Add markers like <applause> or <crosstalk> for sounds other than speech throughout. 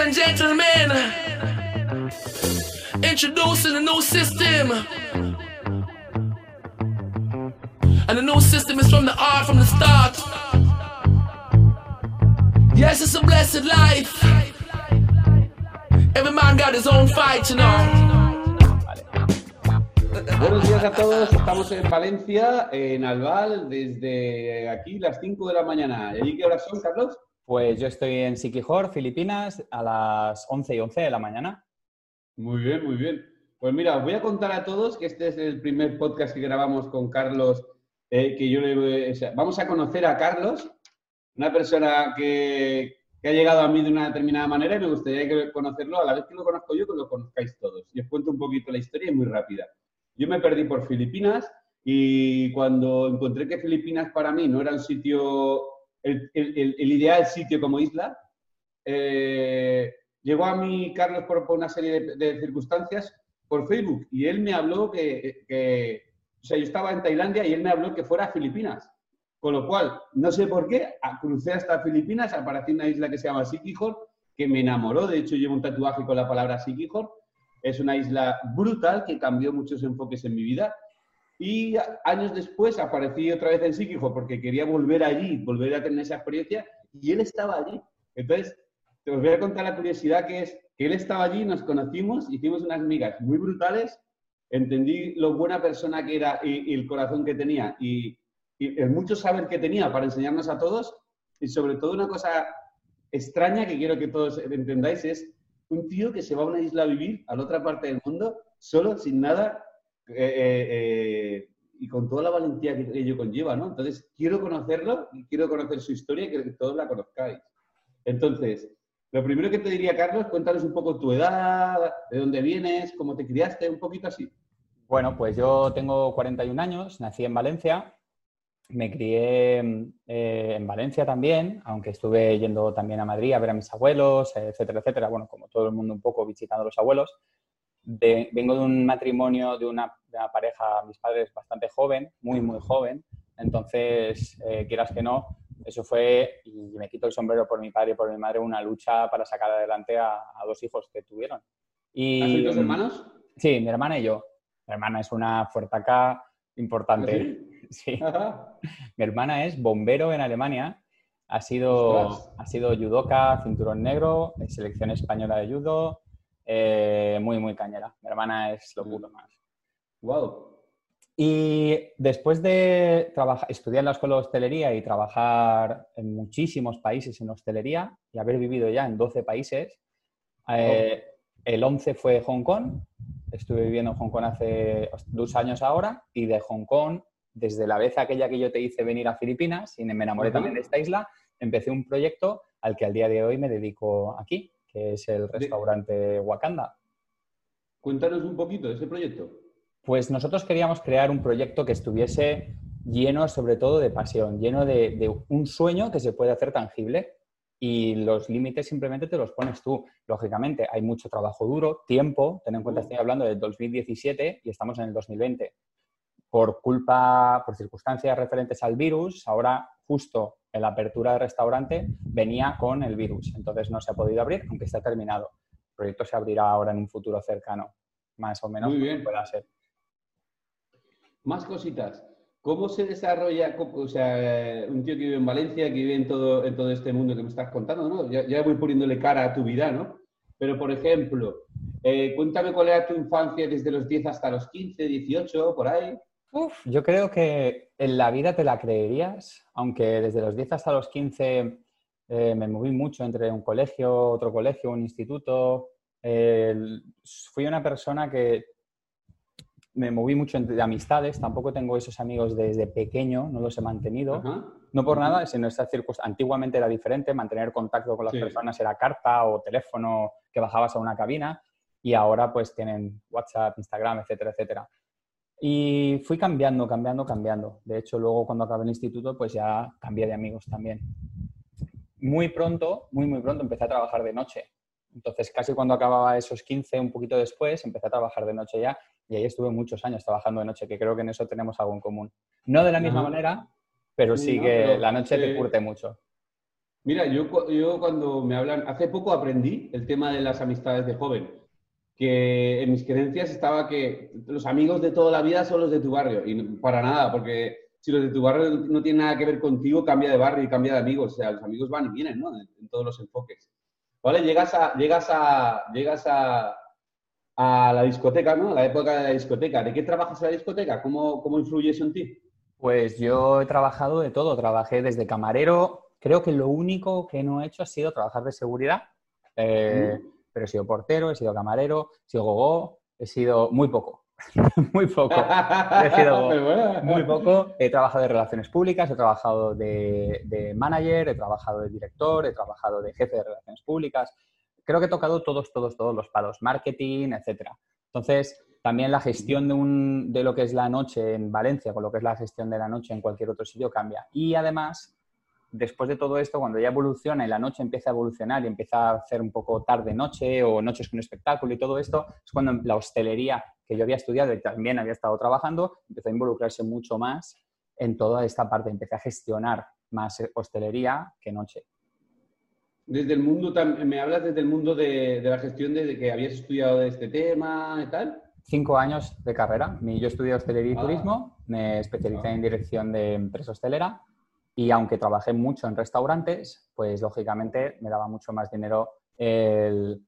and gentlemen, introducing a new system. And the new system is from the art from the start. Yes, it's a blessed life. Every man got his own fight, you know. Buenos días a todos, estamos en Valencia, en Albal, desde aquí las 5 de la mañana. ¿Y qué horas son, Carlos? Pues yo estoy en Siquijor, Filipinas, a las 11 y 11 de la mañana. Muy bien, muy bien. Pues mira, os voy a contar a todos que este es el primer podcast que grabamos con Carlos, eh, que yo le... Vamos a conocer a Carlos, una persona que, que ha llegado a mí de una determinada manera y me gustaría conocerlo a la vez que lo conozco yo, que lo conozcáis todos. Y os cuento un poquito la historia y muy rápida. Yo me perdí por Filipinas y cuando encontré que Filipinas para mí no era un sitio, el, el- el ideal sitio como isla, eh, llegó a mí Carlos por, por una serie de, circunstancias por Facebook y él me habló que, que- o sea, yo estaba en Tailandia y él me habló que fuera a Filipinas. Con lo cual, no sé por qué, crucé hasta Filipinas, apareció una isla que se llama Sikihor, que me enamoró. De hecho, llevo un tatuaje con la palabra Sikihor. Es una isla brutal que cambió muchos enfoques en mi vida. Y años después aparecí otra vez en Sikihor porque quería volver allí, volver a tener esa experiencia, y él estaba allí. Entonces, te os voy a contar la curiosidad que es que él estaba allí, nos conocimos, hicimos unas migas muy brutales, entendí lo buena persona que era y, y el corazón que tenía y, y el mucho saber que tenía para enseñarnos a todos y sobre todo una cosa extraña que quiero que todos entendáis es un tío que se va a una isla a vivir a la otra parte del mundo solo, sin nada eh, eh, eh, y con toda la valentía que ello conlleva, ¿no? Entonces, quiero conocerlo y quiero conocer su historia y quiero que todos la conozcáis. Entonces, lo primero que te diría, Carlos, cuéntanos un poco tu edad, de dónde vienes, cómo te criaste, un poquito así. Bueno, pues yo tengo 41 años, nací en Valencia, me crié eh, en Valencia también, aunque estuve yendo también a Madrid a ver a mis abuelos, etcétera, etcétera. Bueno, como todo el mundo un poco visitando a los abuelos. De- vengo de un matrimonio, de una, de una pareja, mis padres bastante joven, muy, muy joven. Entonces, eh, quieras que no, eso fue, y me quito el sombrero por mi padre y por mi madre, una lucha para sacar adelante a, a dos hijos que tuvieron. Y, ¿Has dos hermanos? Sí, mi hermana y yo. Mi hermana es una fuertaca importante. <laughs> Sí. Ajá. Mi hermana es bombero en Alemania. Ha sido, Ostras. ha sido judoka, cinturón negro, selección española de judo. Eh, muy, muy cañera. Mi hermana es lo puto más. Wow. Y después de trabajar, estudiar en la escuela de hostelería y trabajar en muchísimos países en hostelería y haber vivido ya en 12 países, eh, el 11 fue Hong Kong. Estuve viviendo en Hong Kong hace dos años ahora y de Hong Kong, desde la vez aquella que yo te hice venir a Filipinas y me enamoré Ujú. también de esta isla, empecé un proyecto al que al día de hoy me dedico aquí, que es el restaurante Wakanda. Cuéntanos un poquito de ese proyecto. Pues nosotros queríamos crear un proyecto que estuviese lleno sobre todo de pasión, lleno de, de un sueño que se puede hacer tangible y los límites simplemente te los pones tú. Lógicamente, hay mucho trabajo duro, tiempo, ten en cuenta, estoy hablando del 2017 y estamos en el 2020. Por culpa, por circunstancias referentes al virus, ahora justo en la apertura del restaurante venía con el virus, entonces no se ha podido abrir, aunque está terminado. El proyecto se abrirá ahora en un futuro cercano, más o menos, Muy bien. pueda ser. Más cositas. ¿Cómo se desarrolla, o sea, un tío que vive en Valencia, que vive en todo, en todo este mundo que me estás contando, ¿no? Ya, ya voy poniéndole cara a tu vida, ¿no? Pero, por ejemplo, eh, cuéntame cuál era tu infancia desde los 10 hasta los 15, 18, por ahí. Uf, yo creo que en la vida te la creerías, aunque desde los 10 hasta los 15 eh, me moví mucho entre un colegio, otro colegio, un instituto. Eh, fui una persona que me moví mucho entre amistades, tampoco tengo esos amigos desde pequeño, no los he mantenido. Ajá. No por nada, sino estas circunstancias. Antiguamente era diferente, mantener contacto con las Sí. personas era carta o teléfono que bajabas a una cabina y ahora pues tienen WhatsApp, Instagram, etcétera, etcétera. Y fui cambiando, cambiando, cambiando. De hecho, luego cuando acabé el instituto pues ya cambié de amigos también. Muy pronto, muy, muy pronto empecé a trabajar de noche. Entonces, casi cuando acababa esos 15, un poquito después, empecé a trabajar de noche ya y ahí estuve muchos años trabajando de noche, que creo que en eso tenemos algo en común. No de la misma Ajá. manera, pero Sí, ¿no? que Pero, la noche te eh, curte mucho. Mira, yo, yo cuando me hablan, hace poco aprendí el tema de las amistades de joven, que en mis creencias estaba que los amigos de toda la vida son los de tu barrio, y para nada, porque si los de tu barrio no tienen nada que ver contigo, cambia de barrio y cambia de amigos, o sea, los amigos van y vienen, ¿no? En, en todos los enfoques. ¿Vale? Llegas a, llegas a, llegas a, a la discoteca, ¿no? La época de la discoteca. ¿De qué trabajas en la discoteca? ¿Cómo, cómo influye eso en ti? Pues yo he trabajado de todo. Trabajé desde camarero. Creo que lo único que no he hecho ha sido trabajar de seguridad. Eh, Mm. Pero he sido portero, he sido camarero, he sido gogó, he sido muy poco. <laughs> muy poco. He sido <laughs> bueno. muy poco. He trabajado de relaciones públicas, he trabajado de, de manager, he trabajado de director, he trabajado de jefe de relaciones públicas. Creo que he tocado todos, todos, todos los palos, marketing, etcétera. Entonces, también la gestión de, un, de lo que es la noche en Valencia con lo que es la gestión de la noche en cualquier otro sitio cambia. Y además, después de todo esto, cuando ya evoluciona y la noche empieza a evolucionar y empieza a hacer un poco tarde-noche o noches con espectáculo y todo esto, es cuando la hostelería que yo había estudiado y también había estado trabajando, empezó a involucrarse mucho más en toda esta parte. Empecé a gestionar más hostelería que noche. Desde el mundo, me hablas desde el mundo de, de la gestión, desde que habías estudiado de este tema y tal. Cinco años de carrera. Yo estudié hostelería y Ah. turismo, me especialicé Ah. en dirección de empresa hostelera y aunque trabajé mucho en restaurantes, pues lógicamente me daba mucho más dinero el...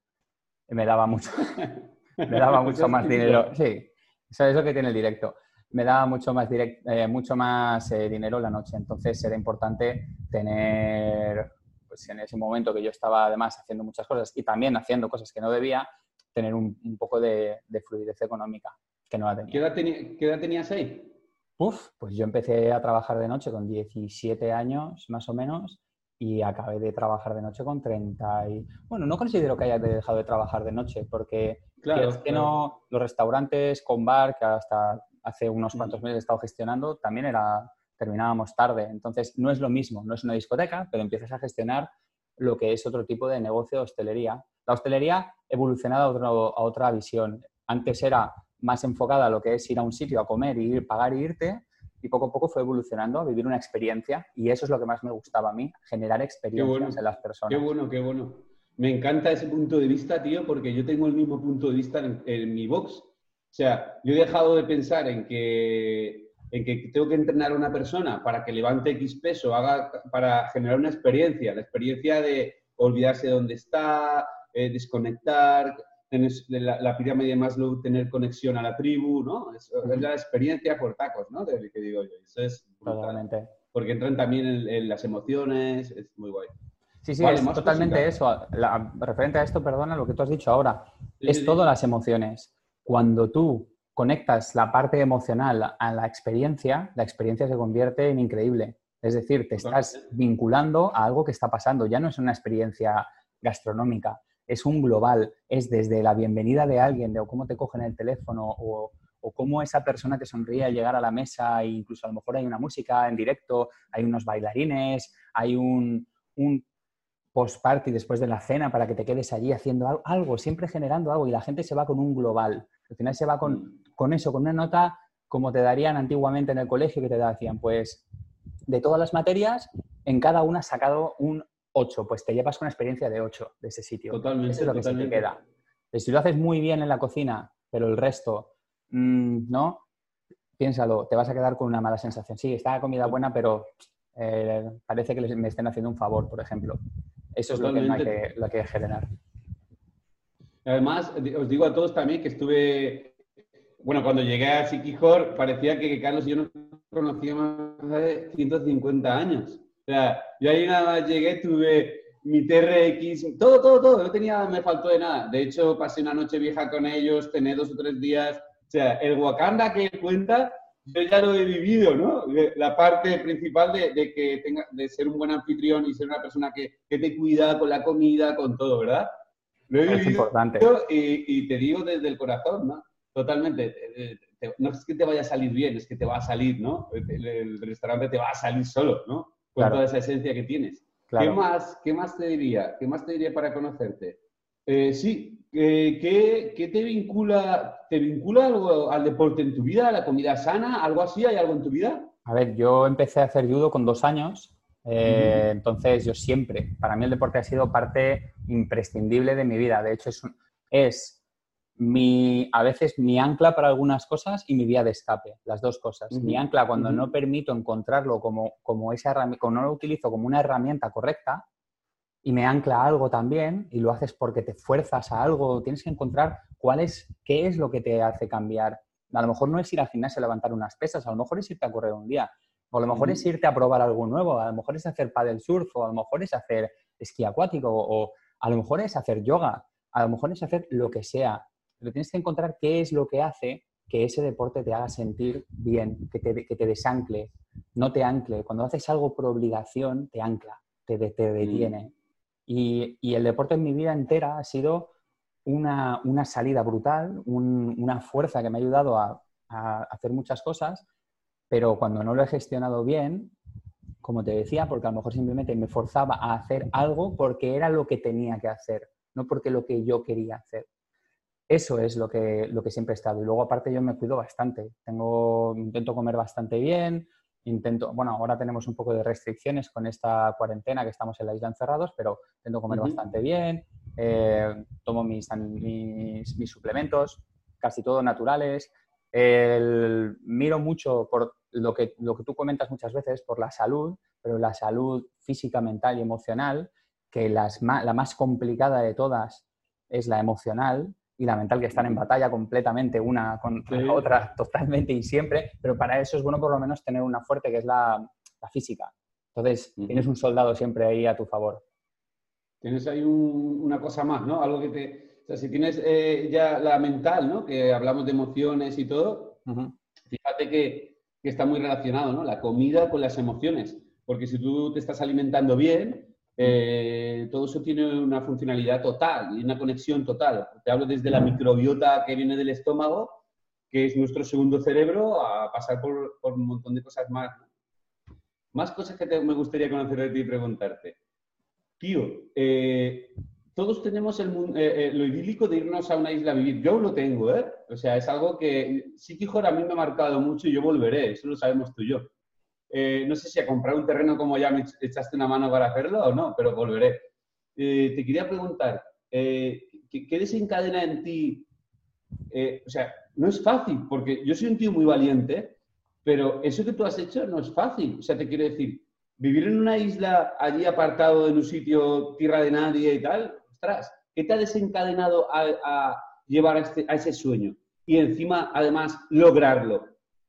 Me daba mucho, <laughs> me daba mucho más dinero. <laughs> Sí, eso es lo que tiene el directo. Me daba mucho más, direct- eh, mucho más eh, dinero la noche. Entonces era importante tener, pues en ese momento que yo estaba además haciendo muchas cosas y también haciendo cosas que no debía, tener un, un poco de, de fluidez económica, que no la ¿Qué tenía. edad, teni- qué edad tenías ahí? Uf, pues yo empecé a trabajar de noche con 17 años más o menos y acabé de trabajar de noche con 30 y... Bueno, no considero que haya dejado de trabajar de noche porque quieras que no, los restaurantes con bar, que hasta hace unos Mm. cuantos meses he estado gestionando, también era, terminábamos tarde. Entonces, no es lo mismo, no es una discoteca, pero empiezas a gestionar lo que es otro tipo de negocio de hostelería. La hostelería evolucionado a, otro- a otra visión. Antes era más enfocada a lo que es ir a un sitio a comer, y ir, pagar y irte, y poco a poco fue evolucionando a vivir una experiencia, y eso es lo que más me gustaba a mí, generar experiencias bueno. en las personas. Qué bueno, qué bueno. Me encanta ese punto de vista, tío, porque yo tengo el mismo punto de vista en, en mi box. O sea, yo he dejado de pensar en que, en que tengo que entrenar a una persona para que levante X peso, haga, para generar una experiencia, la experiencia de olvidarse de dónde está, eh, desconectar, la, la pirámide de Maslow, tener conexión a la tribu, ¿no? Es, es la experiencia por tacos, ¿no? De, que digo yo. Eso es brutal. Totalmente. Porque entran también en, en las emociones, es muy guay. Sí, sí, Vale, es totalmente eso. La- referente a esto, perdona, lo que tú has dicho ahora, Sí, es sí, todo las emociones. Cuando tú conectas la parte emocional a la experiencia, la experiencia se convierte en increíble. Es decir, te estás vinculando a algo que está pasando. Ya no es una experiencia gastronómica, es un global. Es desde la bienvenida de alguien, de o cómo te cogen el teléfono o, o cómo esa persona te sonríe al llegar a la mesa e incluso a lo mejor hay una música en directo, hay unos bailarines, hay un, un post-party después de la cena para que te quedes allí haciendo al- algo, siempre generando algo y la gente se va con un global. Al final se va con, Mm. con eso, con una nota como te darían antiguamente en el colegio que te decían, pues de todas las materias, en cada una has sacado un 8, pues te llevas con una experiencia de 8 de ese sitio. Totalmente, Eso es lo que se te totalmente. queda. Si lo haces muy bien en la cocina, pero el resto, mm, ¿no? Piénsalo, te vas a quedar con una mala sensación. Sí, está la comida buena, pero eh, parece que les- me estén haciendo un favor, por ejemplo. Eso es lo que no hay Totalmente. que, lo que hay que generar. Además, os digo a todos también que estuve, bueno, cuando llegué a Siquijor parecía que Carlos y yo nos conocíamos hace 150 años. O sea, yo ahí nada más llegué, tuve mi TRX, todo, todo, todo, no tenía, me faltó de nada. De hecho, pasé una noche vieja con ellos, tené dos o tres días. O sea, el Wakanda que cuenta, yo ya lo he vivido, ¿no? La parte principal de, de que tenga, de ser un buen anfitrión y ser una persona que, que te cuida con la comida, con todo, ¿verdad? Lo he Es vivido importante. y, y te digo desde el corazón, ¿no? Totalmente. Eh, te- no es que te vaya a salir bien, es que te va a salir, ¿no? El, el restaurante te va a salir solo, ¿no? Con Claro. toda esa esencia que tienes. Claro. ¿Qué, más, ¿Qué más te diría? ¿Qué más te diría para conocerte? Eh, sí, eh, ¿qué, qué te vincula? ¿Te vincula algo al deporte en tu vida, a la comida sana, algo así? ¿Hay algo en tu vida? A ver, yo empecé a hacer judo con dos años Eh, entonces, yo siempre, para mí el deporte ha sido parte imprescindible de mi vida. De hecho, es, es mi, a veces mi ancla para algunas cosas y mi vía de escape, las dos cosas. Mi ancla cuando no permito encontrarlo como, como esa herramienta, no lo utilizo como una herramienta correcta y me ancla a algo también y lo haces porque te fuerzas a algo, tienes que encontrar cuál es, qué es lo que te hace cambiar. A lo mejor no es ir al gimnasio a levantar unas pesas, a lo mejor es irte a correr un día, o a lo mejor es irte a probar algo nuevo, a lo mejor es hacer paddle surf, o a lo mejor es hacer esquí acuático, o a lo mejor es hacer yoga, a lo mejor es hacer lo que sea. Pero tienes que encontrar qué es lo que hace que ese deporte te haga sentir bien, que te, que te desancle, no te ancle. Cuando haces algo por obligación, te ancla, te, te mm. detiene. Y, y, el deporte en mi vida entera ha sido una, una salida brutal, una fuerza que me ha ayudado a, a hacer muchas cosas pero cuando no lo he gestionado bien, como te decía, porque a lo mejor simplemente me forzaba a hacer algo porque era lo que tenía que hacer, no porque lo que yo quería hacer. Eso es lo que, lo que siempre he estado. Y luego aparte yo me cuido bastante. Tengo, intento comer bastante bien, intento, bueno, ahora tenemos un poco de restricciones con esta cuarentena que estamos en la isla encerrados, pero intento comer bastante bien, eh, tomo mis, mis, mis, suplementos, casi todos naturales. El, miro mucho por lo que, lo que tú comentas muchas veces, por la salud, pero la salud física, mental y emocional, que las, la más complicada de todas es la emocional y la mental, que están en batalla completamente una contra la otra, <laughs> totalmente y siempre, pero para eso es bueno por lo menos tener una fuerte que es la, la física. Entonces, tienes un soldado siempre ahí a tu favor. Tienes ahí una cosa más, ¿no? Algo que te... O sea, si tienes eh, ya la mental, ¿no? Que hablamos de emociones y todo, fíjate que que está muy relacionado, ¿no? La comida con las emociones. Porque si tú te estás alimentando bien, eh, todo eso tiene una funcionalidad total y una conexión total. Te hablo desde la microbiota que viene del estómago, que es nuestro segundo cerebro, a pasar por, un montón de cosas más. Más cosas que me gustaría conocer de ti y preguntarte. Tío, eh, todos tenemos el, eh, eh, lo idílico de irnos a una isla a vivir. Yo lo tengo, ¿eh? O sea, es algo que sí que a mí me ha marcado mucho y yo volveré, eso lo sabemos tú y yo. Eh, no sé si a comprar un terreno como ya me echaste una mano para hacerlo o no, pero volveré. te quería preguntar, ¿qué, ¿qué, desencadena en ti? o sea, no es fácil, porque yo soy un tío muy valiente, pero eso que tú has hecho no es fácil. O sea, te quiero decir, vivir en una isla allí apartado en un sitio tierra de nadie y tal, ¿qué te ha desencadenado a, llevar este, a, ese sueño? Y encima, además, lograrlo.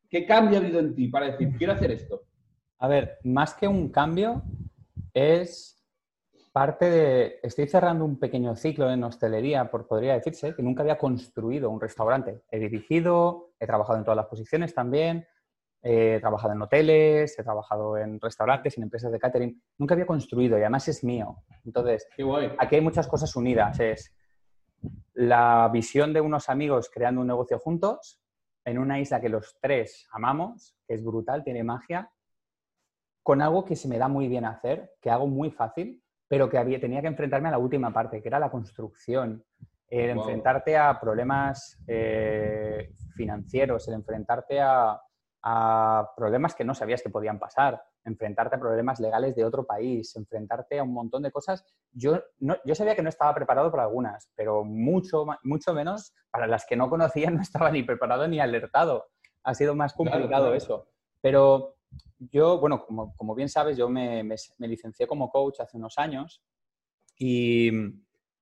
¿Qué cambio ha habido en ti para decir, quiero hacer esto? A ver, más que un cambio, es parte de... Estoy cerrando un pequeño ciclo en hostelería, por podría decirse, que nunca había construido un restaurante. He dirigido, he trabajado en todas las posiciones también, he trabajado en hoteles, he trabajado en restaurantes, en empresas de catering. Nunca había construido y además es mío. Entonces, aquí hay muchas cosas unidas. Es la visión de unos amigos creando un negocio juntos en una isla que los tres amamos, que es brutal, tiene magia, con algo que se me da muy bien hacer, que hago muy fácil, pero que había, tenía que enfrentarme a la última parte, que era la construcción, el enfrentarte a problemas eh, financieros, el enfrentarte a, a problemas que no sabías que podían pasar, enfrentarte a problemas legales de otro país, enfrentarte a un montón de cosas. Yo, no, yo sabía que no estaba preparado para algunas, pero mucho, mucho menos para las que no conocía, <laughs> no estaba ni preparado ni alertado. Ha sido más complicado eso. Pero yo, bueno, como, como bien sabes, yo me, me, me licencié como coach hace unos años y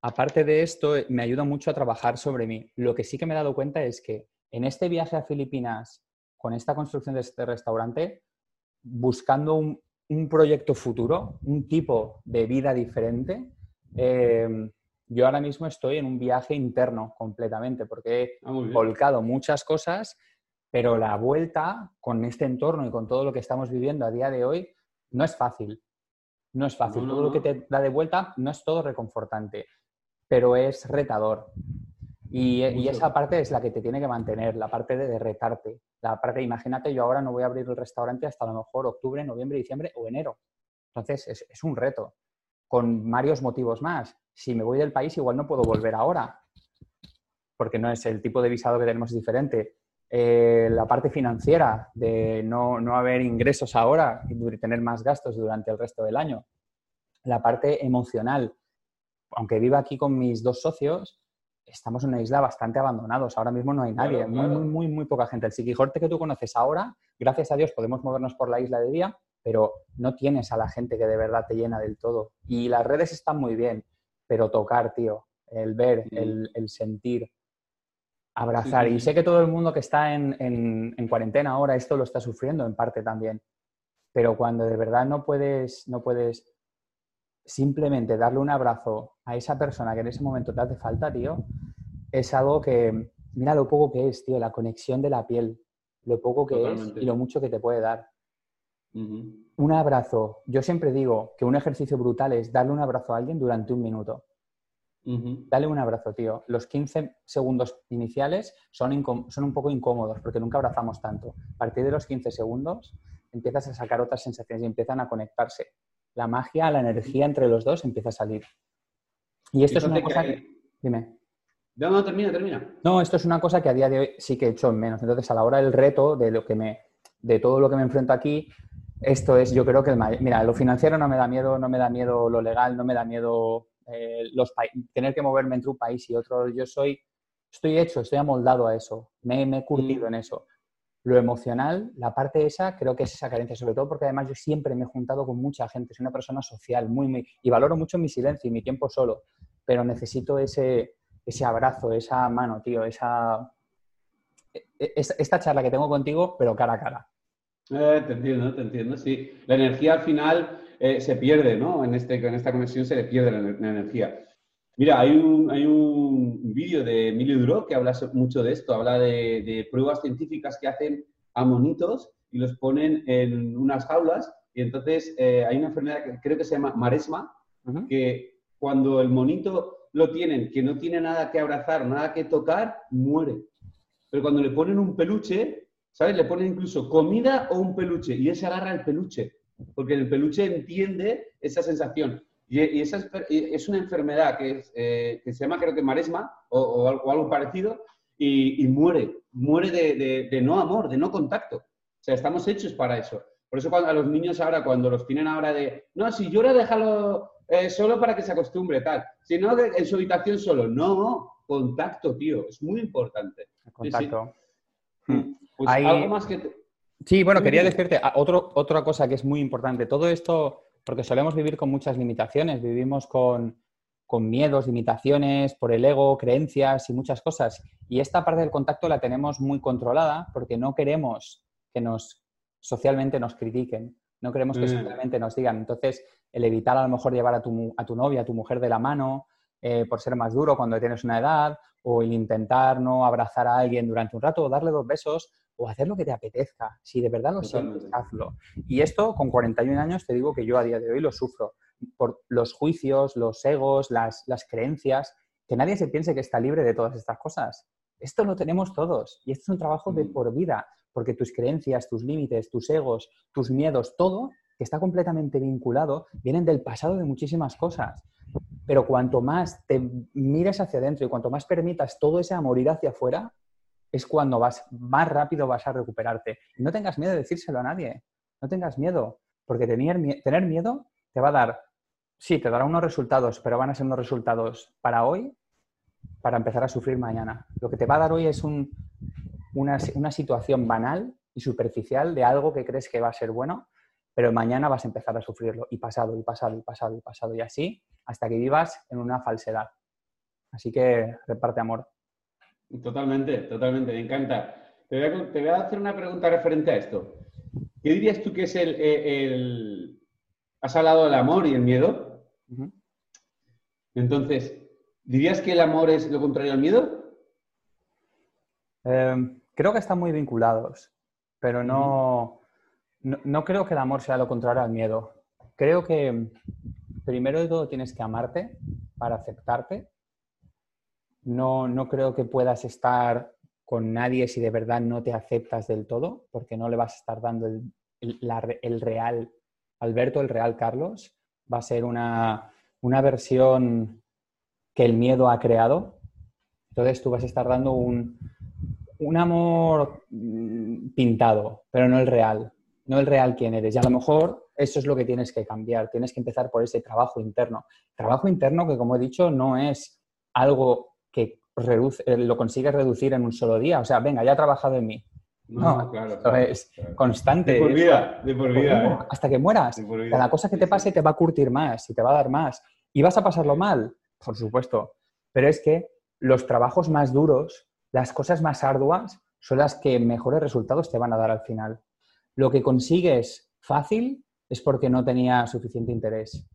aparte de esto, me ayuda mucho a trabajar sobre mí. Lo que sí que me he dado cuenta es que en este viaje a Filipinas con esta construcción de este restaurante, buscando un, proyecto futuro, un tipo de vida diferente, eh, yo ahora mismo estoy en un viaje interno completamente porque he ah, volcado muchas cosas, pero la vuelta con este entorno y con todo lo que estamos viviendo a día de hoy no es fácil. No es fácil. todo lo que te da de vuelta no es todo reconfortante, pero es retador. Y, esa parte es la que te tiene que mantener, la parte de retarte. La parte, imagínate, yo ahora no voy a abrir el restaurante hasta a lo mejor octubre, noviembre, diciembre o enero. Entonces, es, es un reto, con varios motivos más. Si me voy del país, igual no puedo volver ahora, porque no es el tipo de visado que tenemos es diferente. Eh, la parte financiera, de no, no, haber ingresos ahora y tener más gastos durante el resto del año. La parte emocional. Aunque viva aquí con mis dos socios, estamos en una isla bastante abandonados. Ahora mismo no hay nadie, Muy, muy, muy, muy poca gente. El Siquijorte que tú conoces ahora, gracias a Dios podemos movernos por la isla de día, pero no tienes a la gente que de verdad te llena del todo. Y las redes están muy bien, pero tocar, tío, el ver, el, sentir, abrazar. Y sé que todo el mundo que está en, en, cuarentena ahora esto lo está sufriendo en parte también. Pero cuando de verdad no puedes, no puedes simplemente darle un abrazo a esa persona que en ese momento te hace falta, tío, es algo que, mira lo poco que es, tío, la conexión de la piel, lo poco que es y lo mucho que te puede dar. Un abrazo. Yo siempre digo que un ejercicio brutal es darle un abrazo a alguien durante un minuto. Dale un abrazo, tío. Los 15 segundos iniciales son, son un poco incómodos porque nunca abrazamos tanto. A partir de los 15 segundos empiezas a sacar otras sensaciones y empiezan a conectarse la magia, la energía entre los dos empieza a salir. Y esto es una cosa que... Dime. No, no, termina, termina. No, esto es una cosa que a día de hoy sí que he hecho en menos. Entonces, a la hora del reto, de lo que me, de todo lo que me enfrento aquí, esto es, yo creo que el Mira, lo financiero no me da miedo, no me da miedo lo legal, no me da miedo eh, los tener que moverme entre un país y otro. Yo soy, estoy hecho, estoy amoldado a eso. Me, me he curtido mm. en eso lo emocional, la parte esa, creo que es esa carencia, sobre todo porque además yo siempre me he juntado con mucha gente, soy una persona social, muy, muy, y valoro mucho mi silencio y mi tiempo solo, pero necesito ese, ese abrazo, esa mano, tío, esa, e, e, esta charla que tengo contigo, pero cara a cara. Eh, te entiendo, te entiendo, sí. La energía al final eh, se pierde, ¿no? En, este, en esta conexión se le pierde la, energía. Mira, hay un, hay un vídeo de Emilio Duro que habla mucho de esto, habla de, pruebas científicas que hacen a monitos y los ponen en unas jaulas y entonces eh, hay una enfermedad que creo que se llama maresma, que cuando el monito lo tienen, que no tiene nada que abrazar, nada que tocar, muere. Pero cuando le ponen un peluche, ¿sabes? Le ponen incluso comida o un peluche y él se agarra el peluche, porque el peluche entiende esa sensación. Y, esa es, una enfermedad que, eh, que, se llama, creo que maresma o, algo, parecido, y, muere, muere de, no amor, de no contacto. O sea, estamos hechos para eso. Por eso cuando, a los niños ahora, cuando los tienen ahora de, no, si llora, déjalo eh, solo para que se acostumbre, tal. Si no, en su habitación solo. No, contacto, tío, es muy importante. Contacto. Sí, hmm. Pues algo más que... Sí, bueno, quería decirte ah, otro, otra cosa que es muy importante. Todo esto porque solemos vivir con muchas limitaciones, vivimos con, miedos, limitaciones por el ego, creencias y muchas cosas. Y esta parte del contacto la tenemos muy controlada porque no queremos que nos socialmente nos critiquen, no queremos que mm. simplemente nos digan. Entonces, el evitar a lo mejor llevar a tu, a tu novia, a tu mujer de la mano, eh, por ser más duro cuando tienes una edad, o el intentar no abrazar a alguien durante un rato, o darle dos besos, o hacer lo que te apetezca. Si de verdad lo sientes, hazlo. Y esto con 41 años te digo que yo a día de hoy lo sufro por los juicios, los egos, las, creencias, que nadie se piense que está libre de todas estas cosas. Esto lo tenemos todos y esto es un trabajo de mm. por vida, porque tus creencias, tus límites, tus egos, tus miedos, todo que está completamente vinculado, vienen del pasado de muchísimas cosas. Pero cuanto más te mires hacia adentro y cuanto más permitas todo ese amor ir hacia afuera, es cuando vas, más rápido vas a recuperarte. Y no tengas miedo de decírselo a nadie. No tengas miedo, porque tener, tener miedo te va a dar, sí, te dará unos resultados, pero van a ser unos resultados para hoy, para empezar a sufrir mañana. Lo que te va a dar hoy es una, una situación banal y superficial de algo que crees que va a ser bueno, pero mañana vas a empezar a sufrirlo y pasado y pasado y pasado y pasado y así hasta que vivas en una falsedad. Así que reparte amor. Totalmente, totalmente, me encanta. Te voy, a, hacer una pregunta referente a esto. ¿Qué dirías tú que es el... Has hablado del amor y el miedo. Entonces, ¿dirías que el amor es lo contrario al miedo? Em, creo que están muy vinculados, pero no, no, creo que el amor sea lo contrario al miedo. Creo que primero de todo tienes que amarte para aceptarte no, no creo que puedas estar con nadie si de verdad no te aceptas del todo, porque no le vas a estar dando el, el, real Alberto, el real Carlos. Va a ser una, una, versión que el miedo ha creado. Entonces tú vas a estar dando un, un amor mm, pintado, pero no el real, no el real quién eres. Y a lo mejor eso es lo que tienes que cambiar, tienes que empezar por ese trabajo interno. Trabajo interno que, como he dicho, no es algo que eh, lo consigues reducir en un solo día. O sea, venga, ya he trabajado en mí. No, claro, es constante. De por vida, de por vida. ¿eh? Hasta que mueras. Cada cosa que te pase te va a curtir más y te va a dar más. ¿Y vas a pasarlo mal? Por supuesto. Pero es que los trabajos más duros, las cosas más arduas, son las que mejores resultados te van a dar al final. Lo que consigues fácil es porque no tenía suficiente interés.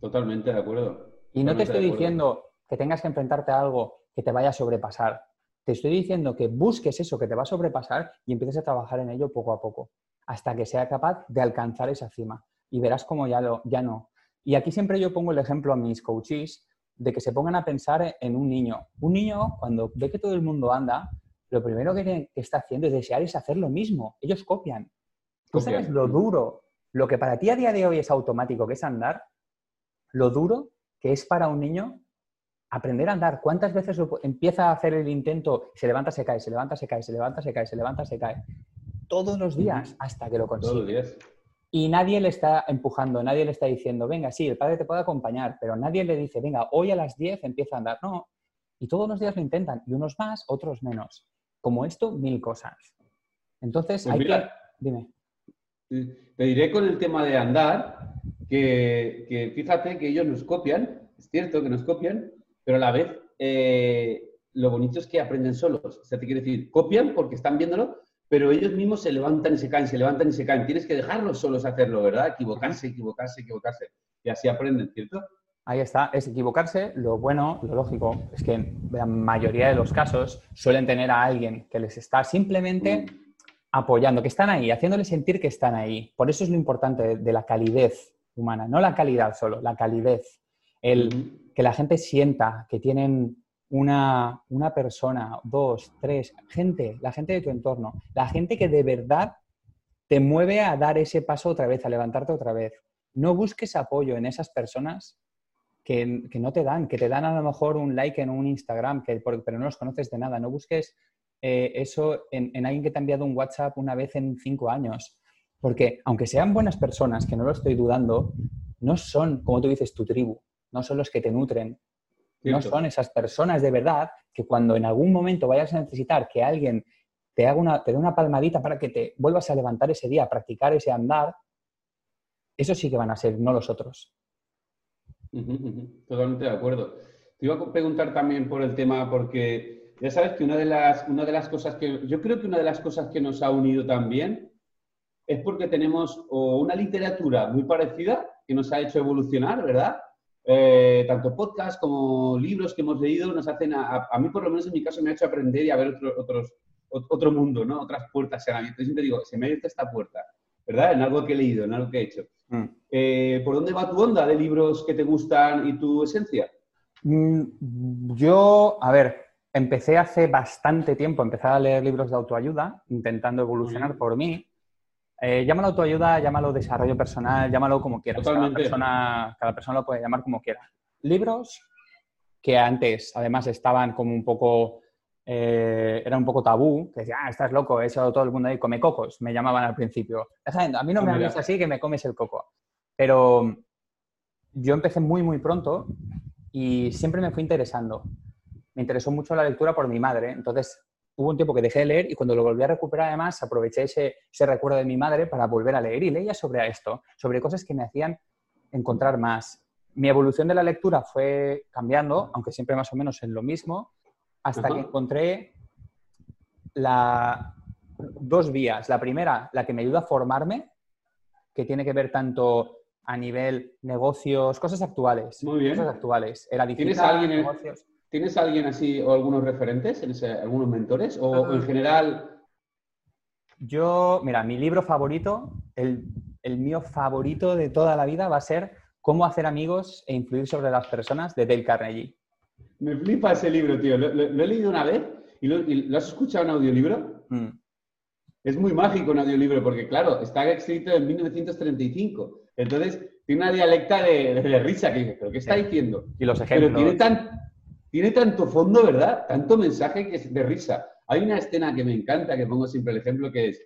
Totalmente de acuerdo. Y no te estoy diciendo que tengas que enfrentarte a algo que te vaya a sobrepasar. Te estoy diciendo que busques eso que te va a sobrepasar y empieces a trabajar en ello poco a poco, hasta que sea capaz de alcanzar esa cima. Y verás cómo ya, lo, ya no. Y aquí siempre yo pongo el ejemplo a mis coaches de que se pongan a pensar en un niño. Un niño, cuando ve que todo el mundo anda, lo primero que, está haciendo es desear es hacer lo mismo. Ellos copian. Tú sabes lo duro, lo que para ti a día de hoy es automático, que es andar, lo duro que es para un niño aprender a andar. ¿Cuántas veces empieza a hacer el intento, se levanta, se cae, se levanta, se cae, se levanta, se cae, se levanta, se cae? Todos los días hasta que lo consigue. Todos los días. Y nadie le está empujando, nadie le está diciendo, venga, sí, el padre te puede acompañar, pero nadie le dice, venga, hoy a las 10 empieza a andar. No. Y todos los días lo intentan, y unos más, otros menos. Como esto, mil cosas. Entonces, pues hay que... Dime. Te diré con el tema de andar, que, que fíjate que ellos nos copian, es cierto que nos copian, pero a la vez eh, lo bonito es que aprenden solos. O sea, te quiero decir, copian porque están viéndolo, pero ellos mismos se levantan y se caen, se levantan y se caen. Tienes que dejarlos solos hacerlo, ¿verdad? Equivocarse, equivocarse, equivocarse. Y así aprenden, ¿cierto? Ahí está, es equivocarse. Lo bueno, lo lógico, es que en la mayoría de los casos suelen tener a alguien que les está simplemente apoyando, que están ahí, haciéndoles sentir que están ahí. Por eso es lo importante de, la calidez humana, no la calidad solo, la calidez. El, que la gente sienta que tienen una, persona, dos, tres, gente, la gente de tu entorno, la gente que de verdad te mueve a dar ese paso otra vez, a levantarte otra vez. No busques apoyo en esas personas que, no te dan, que te dan a lo mejor un like en un Instagram, que, pero no los conoces de nada. No busques eh, eso en, en, alguien que te ha enviado un WhatsApp una vez en cinco años. Porque aunque sean buenas personas, que no lo estoy dudando, no son, como tú dices, tu tribu no son los que te nutren, no son esas personas de verdad que cuando en algún momento vayas a necesitar que alguien te, haga una, te dé una palmadita para que te vuelvas a levantar ese día, a practicar ese andar, eso sí que van a ser, no los otros. Totalmente de acuerdo. Te iba a preguntar también por el tema, porque ya sabes que una de las, una de las cosas que, yo creo que una de las cosas que nos ha unido también es porque tenemos una literatura muy parecida que nos ha hecho evolucionar, ¿verdad? Eh, tanto podcast como libros que hemos leído nos hacen, a, mí por lo menos en mi caso, me ha hecho aprender y a ver otro, otros, otro mundo, ¿no? Otras puertas se han abierto. Yo siempre digo, se me ha abierto esta puerta, ¿verdad? En algo que he leído, en algo que he hecho. Mm. Eh, ¿Por dónde va tu onda de libros que te gustan y tu esencia? Mm, yo, a ver, empecé hace bastante tiempo, empecé a leer libros de autoayuda, intentando evolucionar por mí. Eh, llámalo autoayuda, llámalo desarrollo personal, llámalo como quieras. Cada persona, cada persona lo puede llamar como quiera. Libros que antes, además, estaban como un poco, eh, era un poco tabú, que decía, ah, estás loco, eso todo el mundo ahí come cocos, me llamaban al principio. A mí no me hables así que me comes el coco. Pero yo empecé muy, muy pronto y siempre me fui interesando. Me interesó mucho la lectura por mi madre, entonces hubo un tiempo que dejé de leer y cuando lo volví a recuperar además aproveché ese, recuerdo de mi madre para volver a leer y leía sobre esto, sobre cosas que me hacían encontrar más. Mi evolución de la lectura fue cambiando, aunque siempre más o menos en lo mismo, hasta que encontré la, dos vías. La primera, la que me ayuda a formarme, que tiene que ver tanto a nivel negocios, cosas actuales. Muy bien. Cosas actuales. Era ¿Tienes alguien negocios. ¿Tienes alguien así o algunos referentes, algunos mentores? ¿O en general...? Yo, mira, mi libro favorito, el, mío favorito de toda la vida va a ser Cómo hacer amigos e influir sobre las personas de Dale Carnegie. Me flipa ese libro, tío. Lo, he leído una vez y lo, has escuchado en audiolibro. Mm. Es muy mágico un audiolibro porque, claro, está escrito en 1935. Entonces, tiene una dialecta de, risa que dice, ¿pero qué está diciendo? Y los ejemplos. Pero tiene tan, tiene tanto fondo, ¿verdad? Tanto mensaje que es de risa. Hay una escena que me encanta, que pongo siempre el ejemplo, que es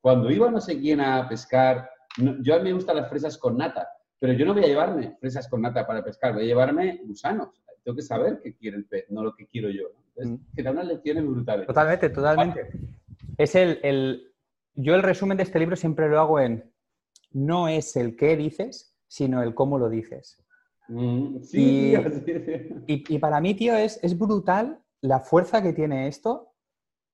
cuando iba no sé quién a pescar, yo a mí me gustan las fresas con nata, pero yo no voy a llevarme fresas con nata para pescar, voy a llevarme gusanos. Tengo que saber qué quiere el pez, no lo que quiero yo. Entonces, mm. que da unas lecciones brutales. Totalmente, totalmente. Es el, el, yo el resumen de este libro siempre lo hago en, no es el qué dices, sino el cómo lo dices. Mm, sí, y, y, para mí, tío, es, es brutal la fuerza que tiene esto,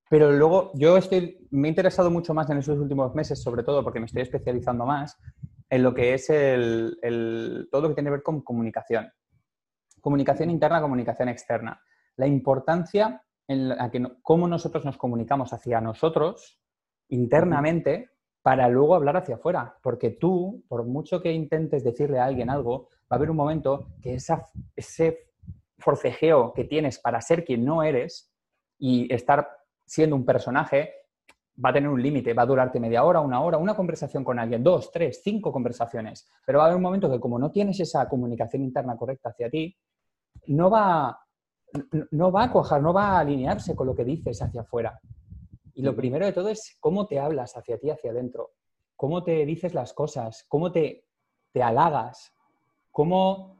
pero luego yo estoy, me he interesado mucho más en esos últimos meses, sobre todo porque me estoy especializando más en lo que es el, el, todo lo que tiene que ver con comunicación. Comunicación interna, comunicación externa. La importancia en la que, cómo nosotros nos comunicamos hacia nosotros internamente para luego hablar hacia afuera. Porque tú, por mucho que intentes decirle a alguien algo, va a haber un momento que esa, ese forcejeo que tienes para ser quien no eres y estar siendo un personaje va a tener un límite, va a durarte media hora, una hora, una conversación con alguien, dos, tres, cinco conversaciones. Pero va a haber un momento que como no tienes esa comunicación interna correcta hacia ti, no va, no va a cuajar, no va a alinearse con lo que dices hacia afuera. Y lo primero de todo es cómo te hablas hacia ti, hacia adentro, cómo te dices las cosas, cómo te, te halagas, cómo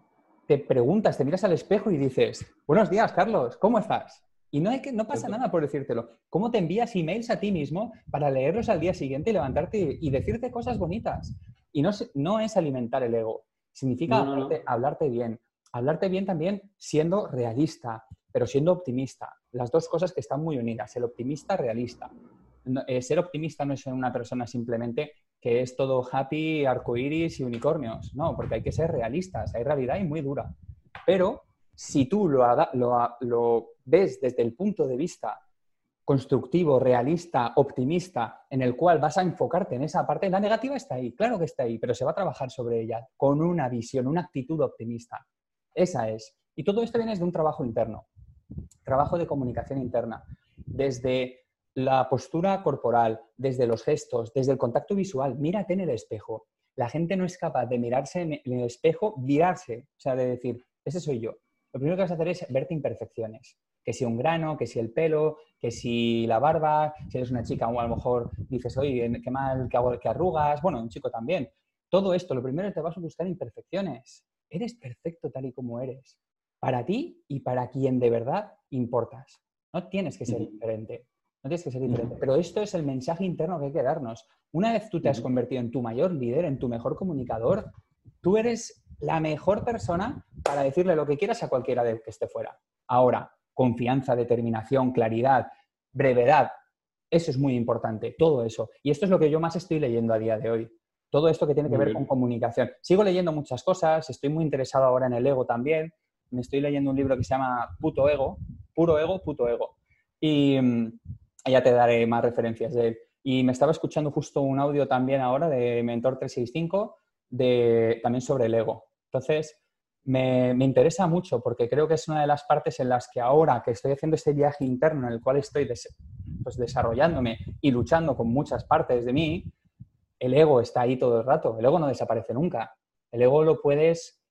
te preguntas, te miras al espejo y dices, buenos días, Carlos, ¿cómo estás? Y no, hay que, no pasa nada por decírtelo. ¿Cómo te envías emails a ti mismo para leerlos al día siguiente y levantarte y decirte cosas bonitas? Y no, no es alimentar el ego. Significa hablarte, bien. Hablarte bien también siendo realista, pero siendo optimista. Las dos cosas que están muy unidas, el optimista realista. Eh, ser optimista no es ser una persona simplemente que es todo happy, arcoiris y unicornios. No, porque hay que ser realistas. Hay realidad y muy dura. Pero si tú lo, lo, ves desde el punto de vista constructivo, realista, optimista, en el cual vas a enfocarte en esa parte, la negativa está ahí, claro que está ahí, pero se va a trabajar sobre ella con una visión, una actitud optimista. Esa es. Y todo esto viene de un trabajo interno, trabajo de comunicación interna, desde la postura corporal, desde los gestos, desde el contacto visual. Mírate en el espejo. La gente no es capaz de mirarse en el espejo, mirarse, o sea, de decir, ese soy yo. Lo primero que vas a hacer es verte imperfecciones. Que si un grano, que si el pelo, que si la barba, si eres una chica o a lo mejor dices, oye, qué mal que, hago, que arrugas, bueno, un chico también. Todo esto, lo primero te vas a buscar imperfecciones. Eres perfecto tal y como eres. Para ti y para quien de verdad importas. No tienes que ser diferente. No tienes que ser diferente. Pero esto es el mensaje interno que hay que darnos. Una vez tú te has convertido en tu mayor líder, en tu mejor comunicador, tú eres la mejor persona para decirle lo que quieras a cualquiera de que esté fuera. Ahora, confianza, determinación, claridad, brevedad, eso es muy importante, todo eso. Y esto es lo que yo más estoy leyendo a día de hoy. Todo esto que tiene que ver con comunicación. Sigo leyendo muchas cosas, estoy muy interesado ahora en el ego también. Me estoy leyendo un libro que se llama Puto Ego, Puro Ego, Puto Ego. Y mm, ya te daré más referencias de él. Y me estaba escuchando justo un audio también ahora de Mentor 365 de, también sobre el ego. Entonces, me, interesa mucho porque creo que es una de las partes en las que ahora que estoy haciendo este viaje interno en el cual estoy pues, desarrollándome y luchando con muchas partes de mí, el ego está ahí todo el rato. El ego no desaparece nunca. El ego lo puedes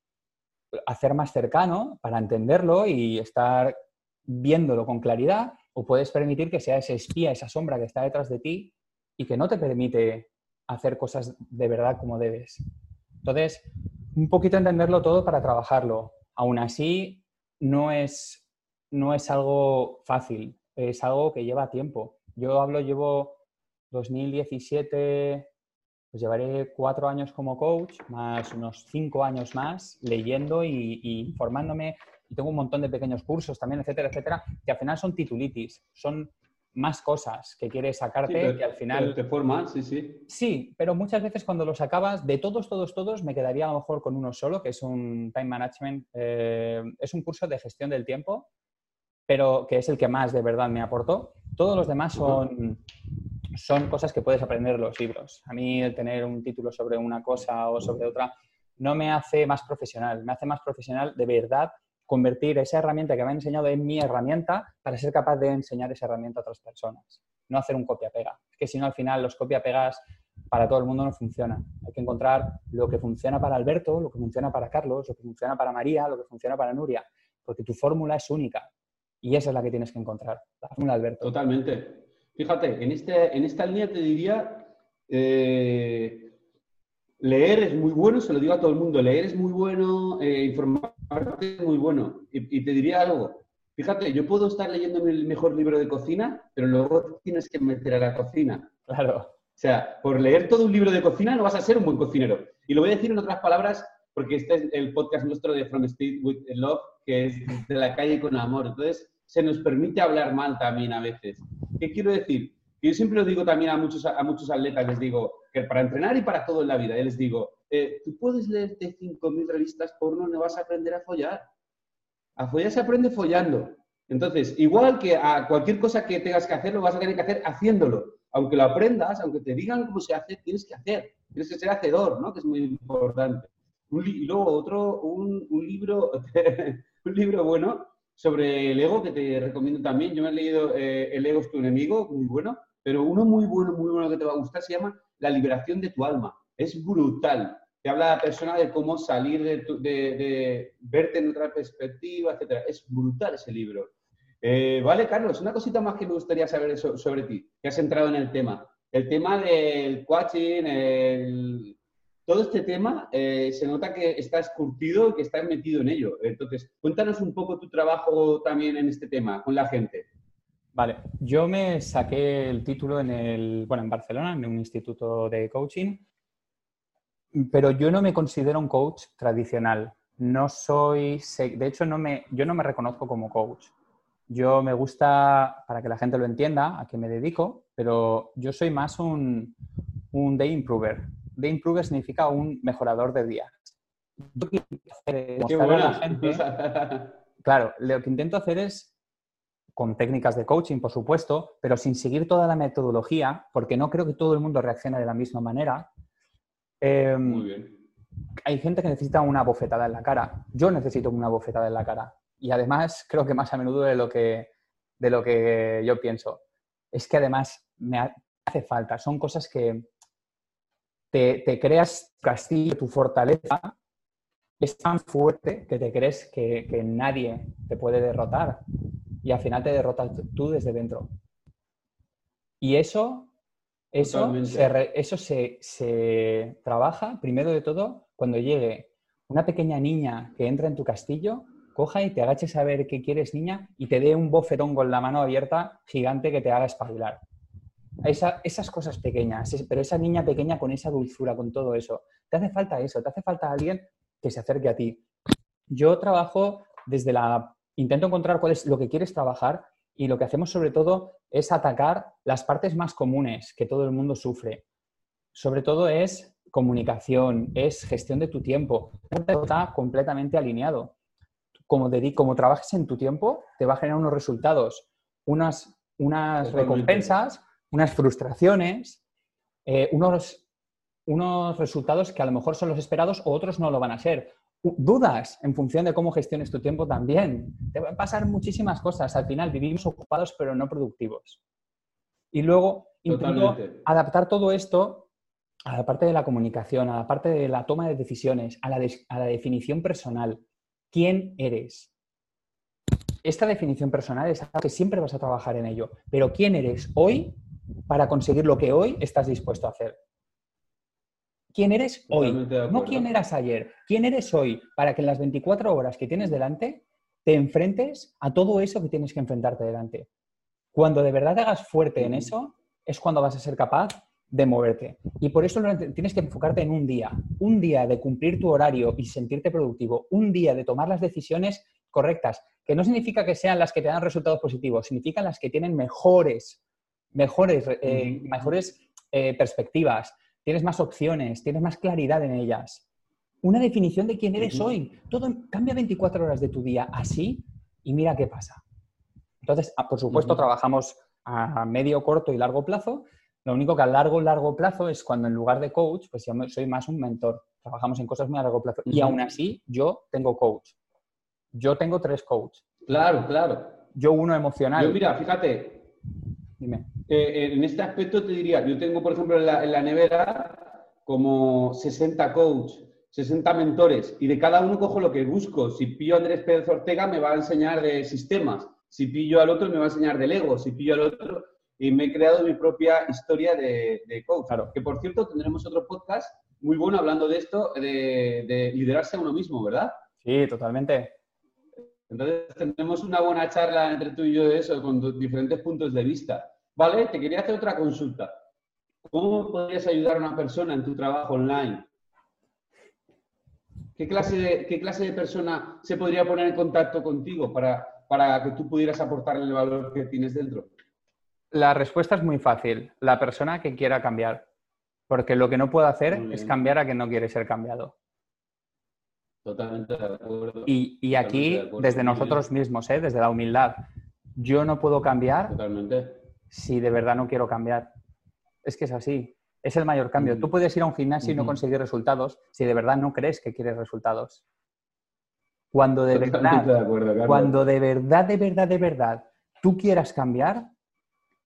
hacer más cercano para entenderlo y estar viéndolo con claridad o puedes permitir que sea ese espía, esa sombra que está detrás de ti y que no te permite hacer cosas de verdad como debes. Entonces, un poquito entenderlo todo para trabajarlo. Aún así, no es, no es algo fácil, es algo que lleva tiempo. Yo hablo, llevo 2017, pues llevaré cuatro años como coach, más unos cinco años más leyendo y, y formándome. Y tengo un montón de pequeños cursos también, etcétera, etcétera, que al final son titulitis, son más cosas que quieres sacarte que al final... te forman, sí, sí. Sí, pero muchas veces cuando los acabas, de todos, todos, todos, me quedaría a lo mejor con uno solo, que es un time management, eh, es un curso de gestión del tiempo, pero que es el que más de verdad me aportó. Todos los demás son, son cosas que puedes aprender en los libros. A mí el tener un título sobre una cosa o sobre otra no me hace más profesional, me hace más profesional de verdad convertir esa herramienta que me han enseñado en mi herramienta para ser capaz de enseñar esa herramienta a otras personas. No hacer un copia-pega. Es que si no, al final los copia-pegas para todo el mundo no funcionan. Hay que encontrar lo que funciona para Alberto, lo que funciona para Carlos, lo que funciona para María, lo que funciona para Nuria, porque tu fórmula es única. Y esa es la que tienes que encontrar, la fórmula Alberto. Totalmente. Fíjate, en, este, en esta línea te diría, eh, leer es muy bueno, se lo digo a todo el mundo, leer es muy bueno, eh, informarte es muy bueno. Y, te diría algo, fíjate, yo puedo estar leyendo el mejor libro de cocina, pero luego tienes que meter a la cocina. Claro. O sea, por leer todo un libro de cocina no vas a ser un buen cocinero. Y lo voy a decir en otras palabras, porque este es el podcast nuestro de From Street with Love, que es de la calle con amor. Entonces, se nos permite hablar mal también a veces. ¿Qué quiero decir? Yo siempre lo digo también a muchos, a muchos atletas, les digo que para entrenar y para todo en la vida, les digo, eh, tú puedes leerte 5.000 revistas porno, no vas a aprender a follar. A follar se aprende follando. Entonces, igual que a cualquier cosa que tengas que hacer, lo vas a tener que hacer haciéndolo. Aunque lo aprendas, aunque te digan cómo se hace, tienes que hacer. Tienes que ser hacedor, ¿no? Que es muy importante. y luego otro, un, libro, <laughs> un libro bueno sobre el ego que te recomiendo también. Yo me he leído eh, El ego es tu enemigo, muy bueno, pero uno muy bueno, muy bueno que te va a gustar se llama La liberación de tu alma. Es brutal. Te habla la persona de cómo salir de, de, verte en otra perspectiva, etc. Es brutal ese libro. Eh, vale, Carlos, una cosita más que me gustaría saber sobre ti, que has entrado en el tema. El tema del coaching, el, todo este tema eh, se nota que estás curtido y que estás metido en ello. Entonces, cuéntanos un poco tu trabajo también en este tema con la gente. Vale, yo me saqué el título en el, bueno, en Barcelona, en un instituto de coaching, pero yo no me considero un coach tradicional. No soy, de hecho, no me, yo no me reconozco como coach. Yo me gusta, para que la gente lo entienda, a qué me dedico, pero yo soy más un, un day improver de improver significa un mejorador de días. <laughs> claro, lo que intento hacer es con técnicas de coaching, por supuesto, pero sin seguir toda la metodología, porque no creo que todo el mundo reaccione de la misma manera. Em, Muy bien. Hay gente que necesita una bofetada en la cara. Yo necesito una bofetada en la cara. Y además, creo que más a menudo de lo que, de lo que yo pienso. Es que además me hace falta. Son cosas que, te, creas castillo, tu fortaleza es tan fuerte que te crees que, nadie te puede derrotar y al final te derrotas tú desde dentro. Y eso, eso, se, eso se, trabaja primero de todo cuando llegue una pequeña niña que entra en tu castillo, coja y te agaches a ver qué quieres, niña, y te dé un boferón con la mano abierta gigante que te haga espabilar esas cosas pequeñas, pero esa niña pequeña con esa dulzura, con todo eso. Te hace falta eso, te hace falta alguien que se acerque a ti. Yo trabajo desde la... Intento encontrar cuál es lo que quieres trabajar y lo que hacemos sobre todo es atacar las partes más comunes que todo el mundo sufre. Sobre todo es comunicación, es gestión de tu tiempo. Está completamente alineado. Como, como trabajes en tu tiempo, te va a generar unos resultados, unas, unas recompensas unas frustraciones, eh, unos, unos resultados que a lo mejor son los esperados o otros no lo van a ser. Dudas en función de cómo gestiones tu tiempo también. Te van a pasar muchísimas cosas. Al final vivimos ocupados pero no productivos. Y luego intento adaptar todo esto a la parte de la comunicación, a la parte de la toma de decisiones, a la, a la definición personal. ¿Quién eres? Esta definición personal es algo que siempre vas a trabajar en ello. Pero ¿quién eres hoy para conseguir lo que hoy estás dispuesto a hacer. ¿Quién eres hoy? No quién eras ayer. ¿Quién eres hoy para que en las 24 horas que tienes delante te enfrentes a todo eso que tienes que enfrentarte delante? Cuando de verdad te hagas fuerte en eso, es cuando vas a ser capaz de moverte. Y por eso tienes que enfocarte en un día. Un día de cumplir tu horario y sentirte productivo. Un día de tomar las decisiones correctas. Que no significa que sean las que te dan resultados positivos, significan las que tienen mejores mejores, eh, mejores eh, perspectivas, tienes más opciones, tienes más claridad en ellas. Una definición de quién eres hoy. Todo cambia 24 horas de tu día así y mira qué pasa. Entonces, ah, por supuesto, trabajamos a medio, corto y largo plazo. Lo único que a largo, largo plazo es cuando en lugar de coach, pues yo soy más un mentor. Trabajamos en cosas muy a largo plazo. Y aún así, yo tengo coach. Yo tengo tres coaches. Claro, claro. Yo uno emocional. Yo, mira, fíjate, Dime. Eh, en este aspecto te diría, yo tengo, por ejemplo, en la, nevera como 60 coaches, 60 mentores, y de cada uno cojo lo que busco. Si pillo a Andrés Pérez Ortega, me va a enseñar de sistemas. Si pillo al otro me va a enseñar del ego, si pillo al otro y me he creado mi propia historia de, de coach. Claro. Que por cierto tendremos otro podcast muy bueno hablando de esto, de, de liderarse a uno mismo, ¿verdad? Sí, totalmente. Entonces tendremos una buena charla entre tú y yo de eso, con diferentes puntos de vista. Vale, te quería hacer otra consulta. ¿Cómo podrías ayudar a una persona en tu trabajo online? ¿Qué clase de, qué clase de persona se podría poner en contacto contigo para, para que tú pudieras aportarle el valor que tienes dentro? La respuesta es muy fácil. La persona que quiera cambiar. Porque lo que no puedo hacer es cambiar a quien no quiere ser cambiado. Totalmente de acuerdo. Y, y aquí, de acuerdo. desde nosotros mismos, ¿eh? desde la humildad, yo no puedo cambiar Totalmente. Si de verdad no quiero cambiar. Es que es así. Es el mayor cambio. Tú puedes ir a un gimnasio y no conseguir resultados si de verdad no crees que quieres resultados. Cuando de verdad de acuerdo. Cuando de verdad, de verdad, de verdad tú quieras cambiar,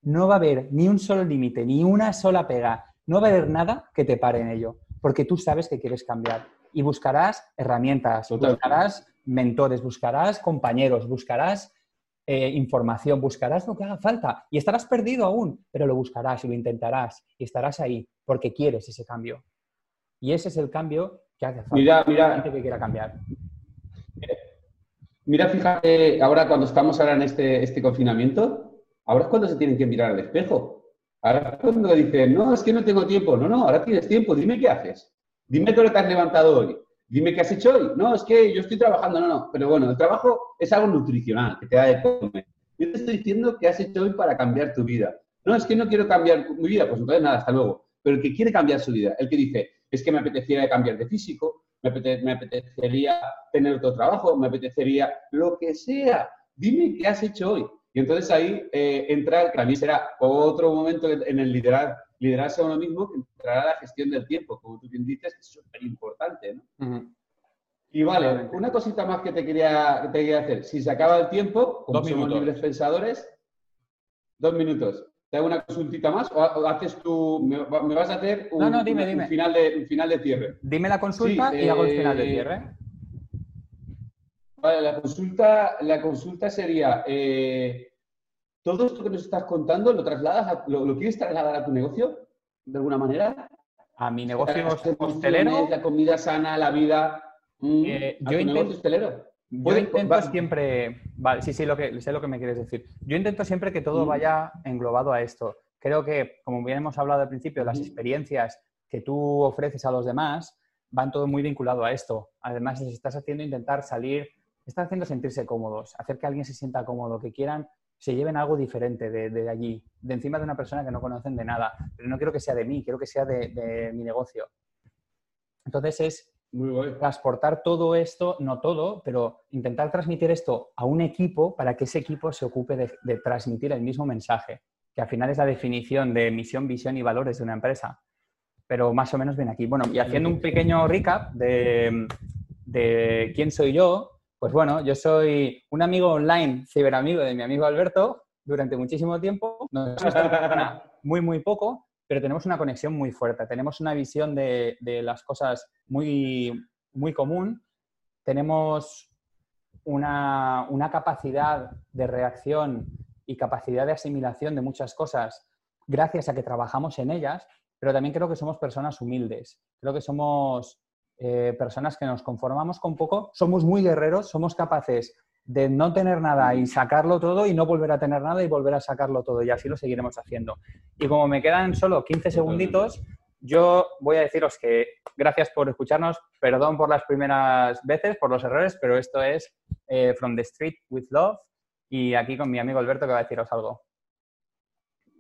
no va a haber ni un solo límite, ni una sola pega, no va a haber nada que te pare en ello, porque tú sabes que quieres cambiar. Y buscarás herramientas, Total. buscarás mentores, buscarás compañeros, buscarás eh, información, buscarás lo que haga falta. Y estarás perdido aún, pero lo buscarás y lo intentarás y estarás ahí porque quieres ese cambio. Y ese es el cambio que hace falta. Mira, mira, gente que quiera cambiar. Mira, fíjate, ahora cuando estamos ahora en este, este confinamiento, ahora es cuando se tienen que mirar al espejo. Ahora es cuando dicen, no, es que no tengo tiempo. No, no, ahora tienes tiempo, dime qué haces. Dime todo lo que has levantado hoy. Dime qué has hecho hoy. No, es que yo estoy trabajando, no, no. Pero bueno, el trabajo es algo nutricional, que te da de comer. Yo te estoy diciendo qué has hecho hoy para cambiar tu vida. No, es que no quiero cambiar mi vida. Pues entonces nada, hasta luego. Pero el que quiere cambiar su vida, el que dice, es que me apetecería cambiar de físico, me, apete- me apetecería tener otro trabajo, me apetecería lo que sea. Dime qué has hecho hoy. Y entonces ahí eh, entra, que también será otro momento en el liderar, liderarse a uno mismo, que entrará la gestión del tiempo, como tú bien dices, es súper importante. ¿no? Y vale, una cosita más que te quería, que te quería hacer. Si se acaba el tiempo, como Dos somos minutos. libres pensadores, dos minutos. ¿Te hago una consultita más o ha- o haces tú, me, va- me vas a hacer un, No, no, dime, un- un dime. final, de, un final de cierre? Dime la consulta Sí, y hago el final de eh, cierre. Vale, la consulta, la consulta sería, eh, ¿todo esto que nos estás contando lo trasladas, a- lo, lo quieres trasladar a tu negocio de alguna manera? A mi negocio hostelero, La comida sana, la vida. mm, Eh, ¿a yo tu intento- negocio hostelero? yo intento siempre. Vale, sí, sí, lo que, sé lo que me quieres decir. Yo intento siempre que todo Mm. vaya englobado a esto. Creo que, como bien hemos hablado al principio, las experiencias que tú ofreces a los demás van todo muy vinculado a esto. Además, les estás haciendo intentar salir, estás haciendo sentirse cómodos, hacer que alguien se sienta cómodo, que quieran, se lleven algo diferente de, de allí, de encima de una persona que no conocen de nada. Pero no quiero que sea de mí, quiero que sea de, de mi negocio. Entonces es Muy transportar todo esto, no todo, pero intentar transmitir esto a un equipo para que ese equipo se ocupe de, de transmitir el mismo mensaje, que al final es la definición de misión, visión y valores de una empresa. Pero más o menos viene aquí. Bueno, y haciendo un pequeño recap de, de quién soy yo, pues bueno, yo soy un amigo online, ciberamigo de mi amigo Alberto durante muchísimo tiempo. Nos muy, muy poco, pero tenemos una conexión muy fuerte. Tenemos una visión de, de las cosas muy, muy común. Tenemos una, una capacidad de reacción y capacidad de asimilación de muchas cosas gracias a que trabajamos en ellas, pero también creo que somos personas humildes. Creo que somos eh, personas que nos conformamos con poco, somos muy guerreros, somos capaces de no tener nada y sacarlo todo y no volver a tener nada y volver a sacarlo todo y así lo seguiremos haciendo. Y como me quedan solo 15 segunditos, yo voy a deciros que gracias por escucharnos, perdón por las primeras veces, por los errores, pero esto es eh, From the Street with Love y aquí con mi amigo Alberto que va a deciros algo.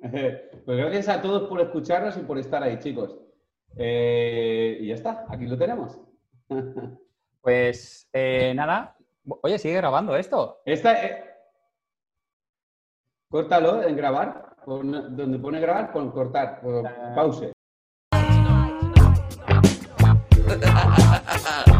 <laughs> Pues gracias a todos por escucharnos y por estar ahí, chicos. Eh, y ya está, aquí lo tenemos. Pues eh, nada, oye, sigue grabando esto. Esta, eh, Córtalo en grabar, pon- donde pone grabar, pon cortar, pon Ah. pause. <laughs>